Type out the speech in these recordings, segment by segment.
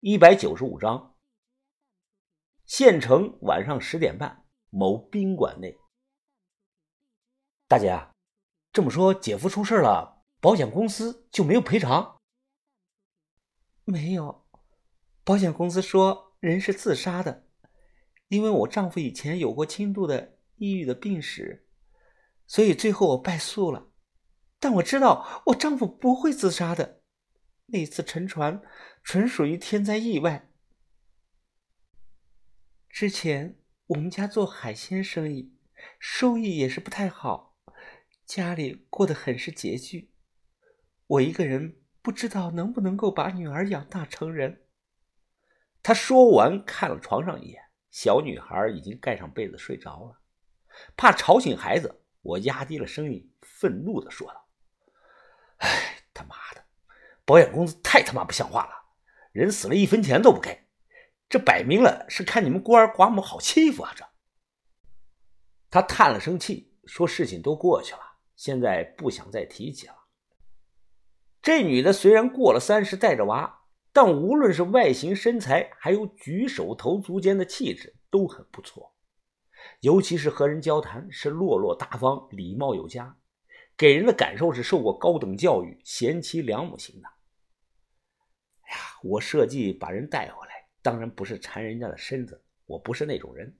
一百九十五章。县城晚上十点半，某宾馆内。大姐，这么说，姐夫出事了，保险公司就没有赔偿？没有，保险公司说人是自杀的，因为我丈夫以前有过轻度的抑郁的病史，所以最后我败诉了。但我知道我丈夫不会自杀的。那次沉船纯属于天灾意外。之前我们家做海鲜生意，收益也是不太好，家里过得很是拮据。我一个人不知道能不能够把女儿养大成人。他说完，看了床上一眼，小女孩已经盖上被子睡着了。怕吵醒孩子，我压低了声音，愤怒的说道：“哎，他妈的！”保险公司太他妈不像话了，人死了一分钱都不给，这摆明了是看你们孤儿寡母好欺负啊！这，他叹了声气，说：“事情都过去了，现在不想再提起了。”这女的虽然过了三十，带着娃，但无论是外形、身材，还有举手投足间的气质都很不错，尤其是和人交谈是落落大方、礼貌有加，给人的感受是受过高等教育、贤妻良母型的。哎呀，我设计把人带回来，当然不是馋人家的身子，我不是那种人。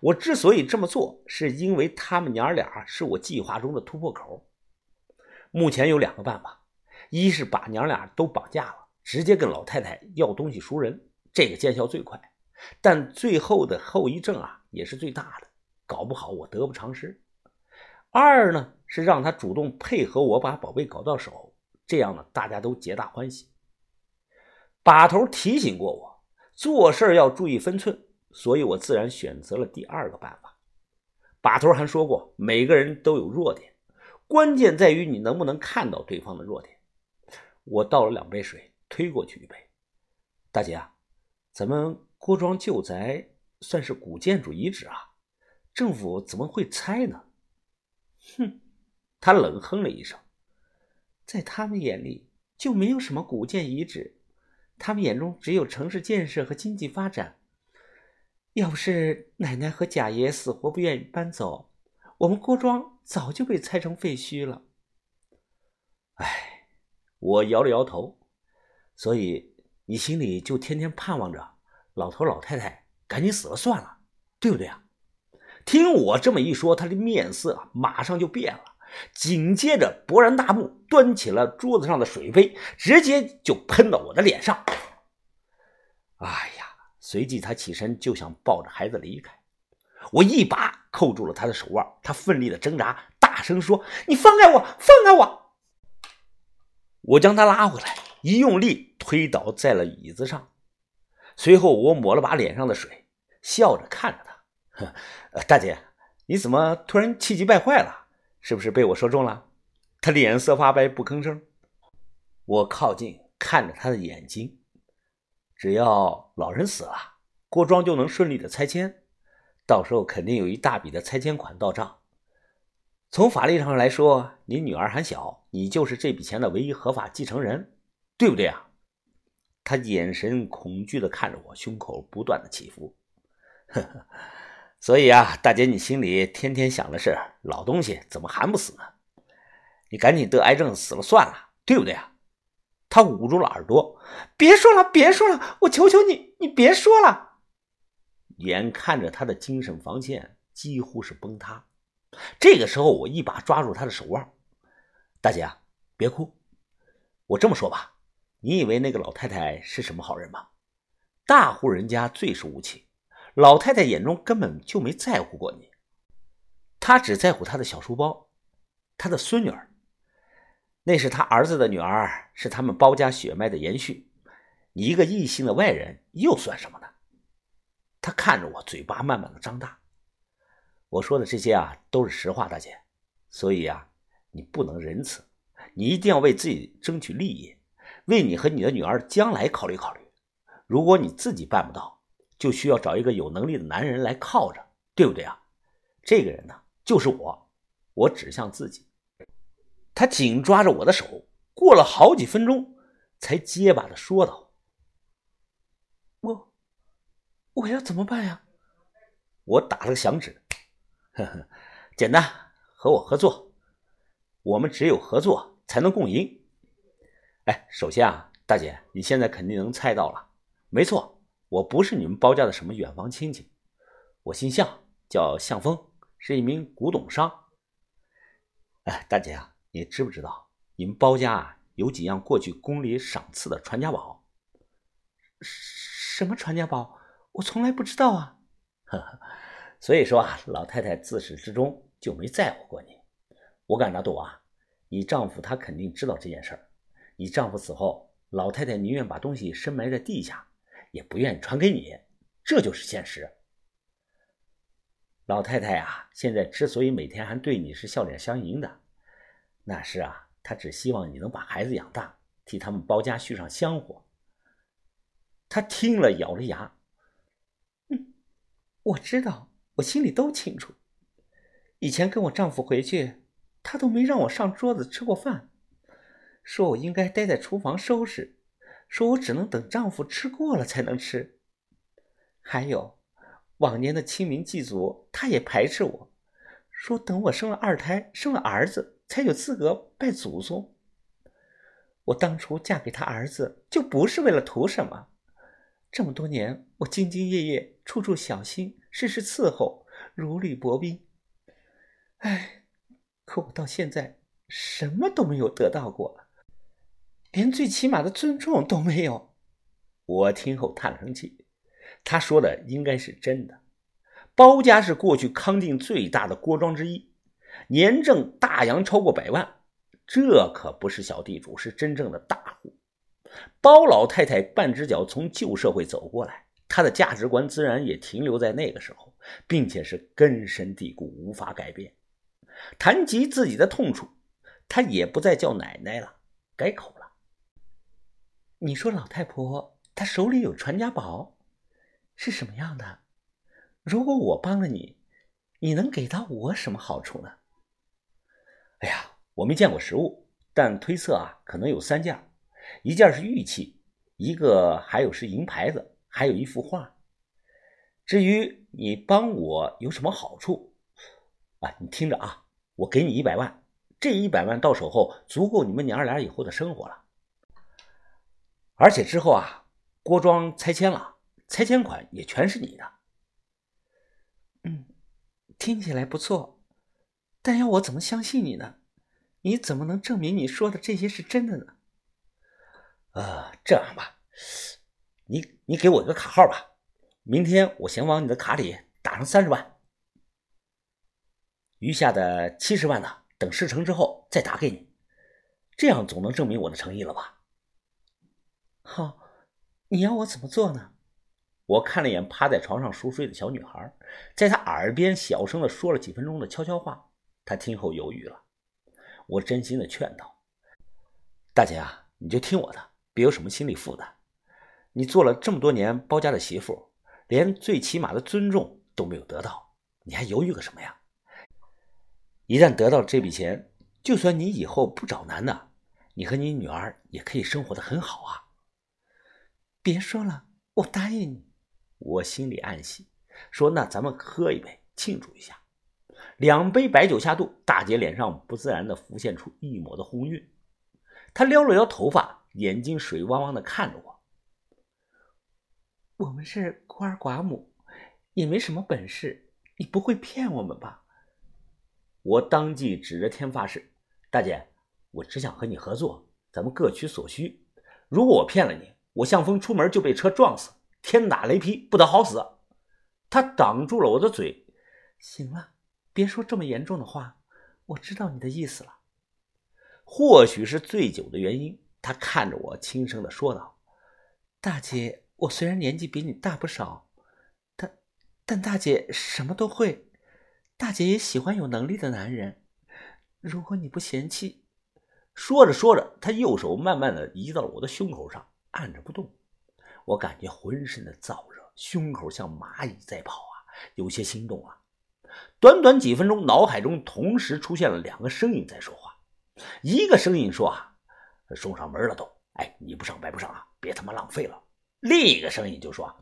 我之所以这么做，是因为他们娘俩是我计划中的突破口。目前有两个办法：一是把娘俩都绑架了，直接跟老太太要东西赎人，这个见效最快，但最后的后遗症啊也是最大的，搞不好我得不偿失。二呢是让他主动配合我把宝贝搞到手，这样呢大家都皆大欢喜。把头提醒过我，做事要注意分寸，所以我自然选择了第二个办法。把头还说过，每个人都有弱点，关键在于你能不能看到对方的弱点。我倒了两杯水，推过去一杯。大姐啊，咱们郭庄旧宅算是古建筑遗址啊，政府怎么会拆呢？哼，他冷哼了一声，在他们眼里就没有什么古建遗址。他们眼中只有城市建设和经济发展。要不是奶奶和贾爷死活不愿意搬走，我们郭庄早就被拆成废墟了。唉，我摇了摇头。所以你心里就天天盼望着老头老太太赶紧死了算了，对不对啊？听我这么一说，他的面色马上就变了，紧接着勃然大怒，端起了桌子上的水杯，直接就喷到我的脸上。哎呀！随即他起身就想抱着孩子离开，我一把扣住了他的手腕，他奋力的挣扎，大声说：“你放开我，放开我！”我将他拉回来，一用力推倒在了椅子上，随后我抹了把脸上的水，笑着看着他：“大姐，你怎么突然气急败坏了？是不是被我说中了？”他脸色发白，不吭声。我靠近看着他的眼睛。只要老人死了，郭庄就能顺利的拆迁，到时候肯定有一大笔的拆迁款到账。从法律上来说，你女儿还小，你就是这笔钱的唯一合法继承人，对不对啊？他眼神恐惧的看着我，胸口不断的起伏。呵呵，所以啊，大姐，你心里天天想的是老东西怎么还不死呢？你赶紧得癌症死了算了，对不对啊？他捂住了耳朵，别说了，别说了，我求求你，你别说了。眼看着他的精神防线几乎是崩塌，这个时候我一把抓住他的手腕：“大姐，别哭。我这么说吧，你以为那个老太太是什么好人吗？大户人家最是无情，老太太眼中根本就没在乎过你，她只在乎她的小书包，她的孙女儿。”那是她儿子的女儿，是他们包家血脉的延续。你一个异性的外人又算什么呢？他看着我，嘴巴慢慢的张大。我说的这些啊，都是实话，大姐。所以啊，你不能仁慈，你一定要为自己争取利益，为你和你的女儿将来考虑考虑。如果你自己办不到，就需要找一个有能力的男人来靠着，对不对啊？这个人呢，就是我。我指向自己。他紧抓着我的手，过了好几分钟，才结巴的说道：“我我要怎么办呀？我打了个响指，呵呵，简单，和我合作。我们只有合作才能共赢。哎，首先啊，大姐，你现在肯定能猜到了，没错，我不是你们包家的什么远房亲戚，我姓向，叫向峰，是一名古董商。哎，大姐啊，你知不知道你们包家啊有几样过去宫里赏赐的传家宝？什么传家宝？我从来不知道啊。呵呵，所以说啊，老太太自始至终就没在乎过你。我敢打赌啊，你丈夫他肯定知道这件事儿。你丈夫死后，老太太宁愿把东西深埋在地下，也不愿意传给你，这就是现实。老太太啊，现在之所以每天还对你是笑脸相迎的，那是啊，她只希望你能把孩子养大，替他们包家续上香火。她听了，咬着牙：“嗯，我知道，我心里都清楚。以前跟我丈夫回去，他都没让我上桌子吃过饭，说我应该待在厨房收拾，说我只能等丈夫吃过了才能吃。还有。”往年的清明祭祖，他也排斥我，说等我生了二胎，生了儿子才有资格拜祖宗。我当初嫁给他儿子，就不是为了图什么。这么多年，我兢兢业业，处处小心，事事伺候，如履薄冰。哎，可我到现在什么都没有得到过，连最起码的尊重都没有。我听后叹了声气。他说的应该是真的。包家是过去康定最大的郭庄之一，年挣大洋超过百万，这可不是小地主，是真正的大户。包老太太半只脚从旧社会走过来，她的价值观自然也停留在那个时候，并且是根深蒂固，无法改变。谈及自己的痛处，她也不再叫奶奶了，改口了。你说老太婆她手里有传家宝？是什么样的？如果我帮了你，你能给到我什么好处呢？哎呀，我没见过实物，但推测啊，可能有三件：一件是玉器，一个还有是银牌子，还有一幅画。至于你帮我有什么好处啊？你听着啊，我给你一百万，这一百万到手后，足够你们娘儿俩以后的生活了。而且之后啊，郭庄拆迁了。拆迁款也全是你的，嗯，听起来不错，但要我怎么相信你呢？你怎么能证明你说的这些是真的呢？呃，这样吧，你你给我一个卡号吧，明天我先往你的卡里打上三十万，余下的七十万呢，等事成之后再打给你，这样总能证明我的诚意了吧？好，你要我怎么做呢？我看了一眼趴在床上熟睡的小女孩，在她耳边小声的说了几分钟的悄悄话。她听后犹豫了，我真心的劝道：“大姐啊，你就听我的，别有什么心理负担。你做了这么多年包家的媳妇，连最起码的尊重都没有得到，你还犹豫个什么呀？一旦得到了这笔钱，就算你以后不找男的，你和你女儿也可以生活的很好啊。别说了，我答应你。”我心里暗喜，说：“那咱们喝一杯，庆祝一下。”两杯白酒下肚，大姐脸上不自然的浮现出一抹的红晕。她撩了撩头发，眼睛水汪汪的看着我：“我们是孤儿寡母，也没什么本事，你不会骗我们吧？”我当即指着天发誓：“大姐，我只想和你合作，咱们各取所需。如果我骗了你，我向风出门就被车撞死。”天打雷劈，不得好死！他挡住了我的嘴。行了，别说这么严重的话。我知道你的意思了。或许是醉酒的原因，他看着我，轻声的说道：“大姐，我虽然年纪比你大不少，但但大姐什么都会。大姐也喜欢有能力的男人。如果你不嫌弃……”说着说着，他右手慢慢的移到了我的胸口上，按着不动。我感觉浑身的燥热，胸口像蚂蚁在跑啊，有些心动啊。短短几分钟，脑海中同时出现了两个声音在说话。一个声音说：“啊，送上门了都，哎，你不上白不上啊，别他妈浪费了。”另一个声音就说：“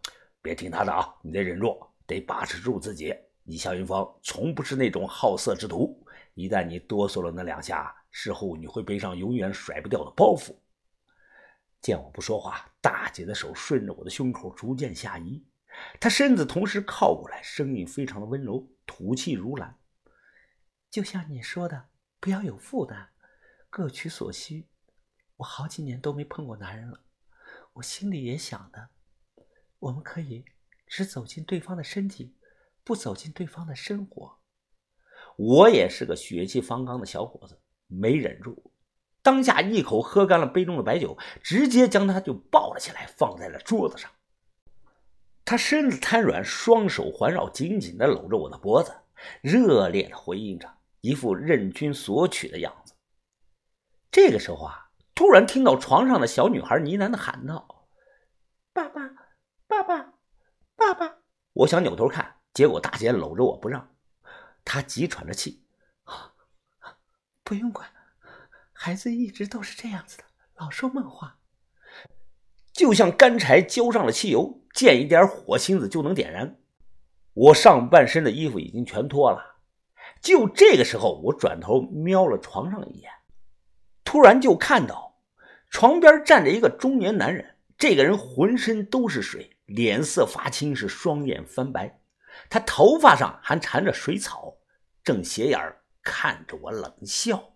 别听他的啊，你得忍住，得把持住自己。你肖云芳从不是那种好色之徒，一旦你哆嗦了那两下，事后你会背上永远甩不掉的包袱。”见我不说话，大姐的手顺着我的胸口逐渐下移，她身子同时靠过来，声音非常的温柔，吐气如兰。就像你说的，不要有负担，各取所需。我好几年都没碰过男人了，我心里也想的，我们可以只走进对方的身体，不走进对方的生活。我也是个血气方刚的小伙子，没忍住。当下一口喝干了杯中的白酒，直接将他就抱了起来，放在了桌子上。他身子瘫软，双手环绕，紧紧的搂着我的脖子，热烈的回应着，一副任君索取的样子。这个时候啊，突然听到床上的小女孩呢喃的喊道：“爸爸，爸爸，爸爸！”我想扭头看，结果大姐搂着我不让，她急喘着气：“不用管。”孩子一直都是这样子的，老说梦话，就像干柴浇上了汽油，见一点火星子就能点燃。我上半身的衣服已经全脱了，就这个时候，我转头瞄了床上一眼，突然就看到床边站着一个中年男人，这个人浑身都是水，脸色发青，是双眼翻白，他头发上还缠着水草，正斜眼看着我冷笑。